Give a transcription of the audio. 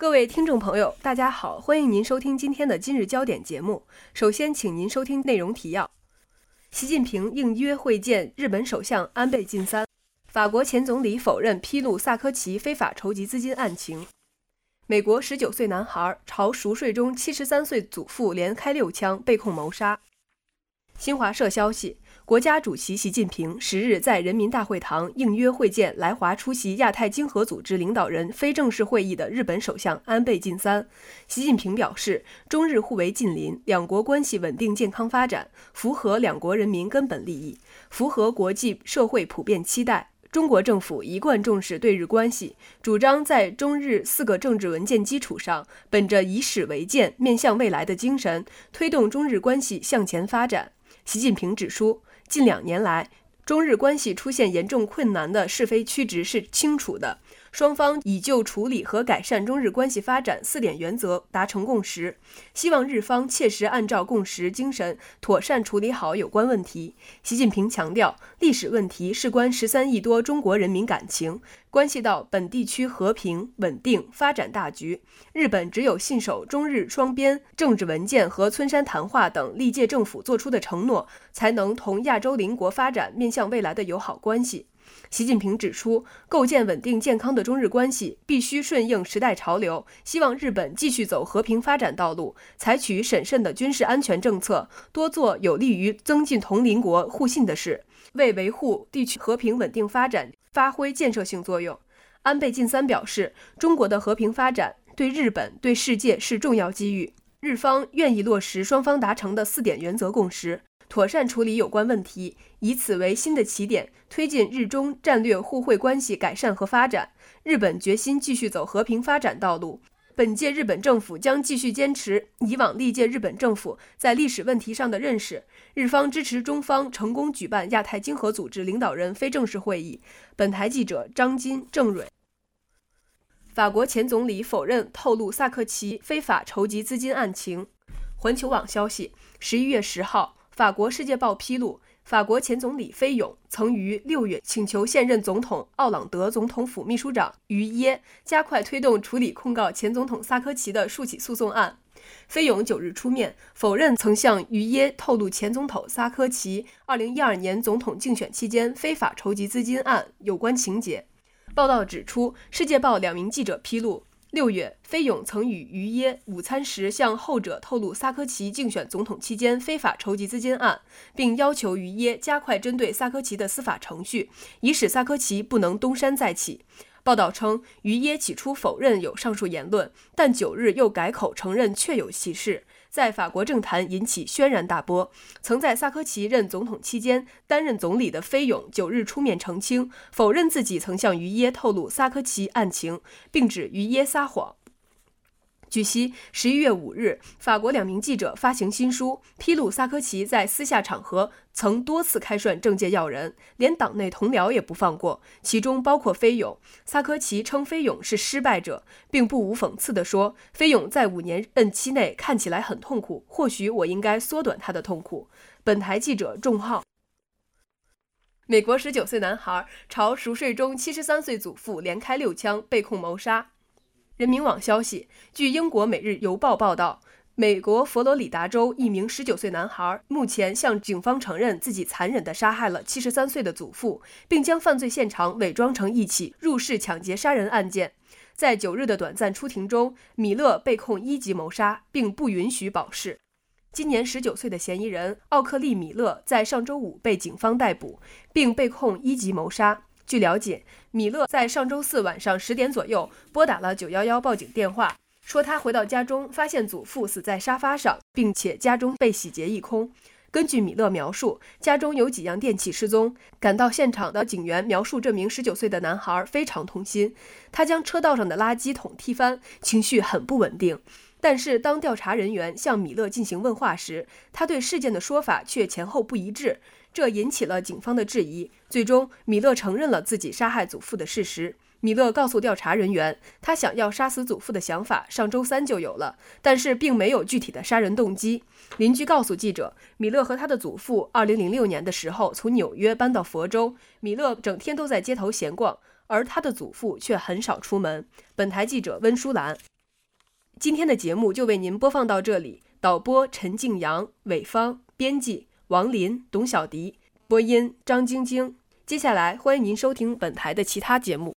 各位听众朋友，大家好，欢迎您收听今天的今日焦点节目。首先，请您收听内容提要：习近平应约会见日本首相安倍晋三；法国前总理否认披露萨科齐非法筹集资金案情；美国十九岁男孩朝熟睡中七十三岁祖父连开六枪，被控谋杀。新华社消息。国家主席习近平十日在人民大会堂应约会见来华出席亚太经合组织领导人非正式会议的日本首相安倍晋三。习近平表示，中日互为近邻，两国关系稳定健康发展，符合两国人民根本利益，符合国际社会普遍期待。中国政府一贯重视对日关系，主张在中日四个政治文件基础上，本着以史为鉴、面向未来的精神，推动中日关系向前发展。习近平指出。近两年来，中日关系出现严重困难的是非曲直是清楚的。双方已就处理和改善中日关系发展四点原则达成共识，希望日方切实按照共识精神，妥善处理好有关问题。习近平强调，历史问题事关十三亿多中国人民感情，关系到本地区和平稳定发展大局。日本只有信守中日双边政治文件和村山谈话等历届政府作出的承诺，才能同亚洲邻国发展面向未来的友好关系。习近平指出，构建稳定健康的中日关系必须顺应时代潮流，希望日本继续走和平发展道路，采取审慎的军事安全政策，多做有利于增进同邻国互信的事，为维护地区和平稳定发展发挥建设性作用。安倍晋三表示，中国的和平发展对日本、对世界是重要机遇，日方愿意落实双方达成的四点原则共识。妥善处理有关问题，以此为新的起点，推进日中战略互惠关系改善和发展。日本决心继续走和平发展道路。本届日本政府将继续坚持以往历届日本政府在历史问题上的认识。日方支持中方成功举办亚太经合组织领导人非正式会议。本台记者张金、郑蕊。法国前总理否认透露萨科齐非法筹集资金案情。环球网消息，十一月十号。法国《世界报》披露，法国前总理菲永曾于六月请求现任总统奥朗德总统府秘书长于耶加快推动处理控告前总统萨科齐的数起诉讼案。菲永九日出面否认曾向于耶透露前总统萨科齐2012年总统竞选期间非法筹集资金案有关情节。报道指出，《世界报》两名记者披露。六月，菲勇曾与于耶午餐时向后者透露萨科齐竞选总统期间非法筹集资金案，并要求于耶加快针对萨科齐的司法程序，以使萨科齐不能东山再起。报道称，于耶起初否认有上述言论，但九日又改口承认确有其事。在法国政坛引起轩然大波。曾在萨科齐任总统期间担任总理的菲永九日出面澄清，否认自己曾向于耶透露萨科齐案情，并指于耶撒谎。据悉，十一月五日，法国两名记者发行新书，披露萨科齐在私下场合曾多次开涮政界要人，连党内同僚也不放过，其中包括菲永。萨科齐称菲永是失败者，并不无讽刺地说：“菲永在五年任期内看起来很痛苦，或许我应该缩短他的痛苦。”本台记者仲浩。美国十九岁男孩朝熟睡中七十三岁祖父连开六枪，被控谋杀。人民网消息，据英国《每日邮报》报道，美国佛罗里达州一名19岁男孩目前向警方承认自己残忍地杀害了73岁的祖父，并将犯罪现场伪装成一起入室抢劫杀人案件。在九日的短暂出庭中，米勒被控一级谋杀，并不允许保释。今年19岁的嫌疑人奥克利·米勒在上周五被警方逮捕，并被控一级谋杀。据了解，米勒在上周四晚上十点左右拨打了九幺幺报警电话，说他回到家中发现祖父死在沙发上，并且家中被洗劫一空。根据米勒描述，家中有几样电器失踪。赶到现场的警员描述，这名十九岁的男孩非常痛心，他将车道上的垃圾桶踢翻，情绪很不稳定。但是当调查人员向米勒进行问话时，他对事件的说法却前后不一致。这引起了警方的质疑。最终，米勒承认了自己杀害祖父的事实。米勒告诉调查人员，他想要杀死祖父的想法上周三就有了，但是并没有具体的杀人动机。邻居告诉记者，米勒和他的祖父2006年的时候从纽约搬到佛州，米勒整天都在街头闲逛，而他的祖父却很少出门。本台记者温舒兰。今天的节目就为您播放到这里。导播陈静阳、韦芳，编辑王林、董小迪，播音张晶晶。接下来欢迎您收听本台的其他节目。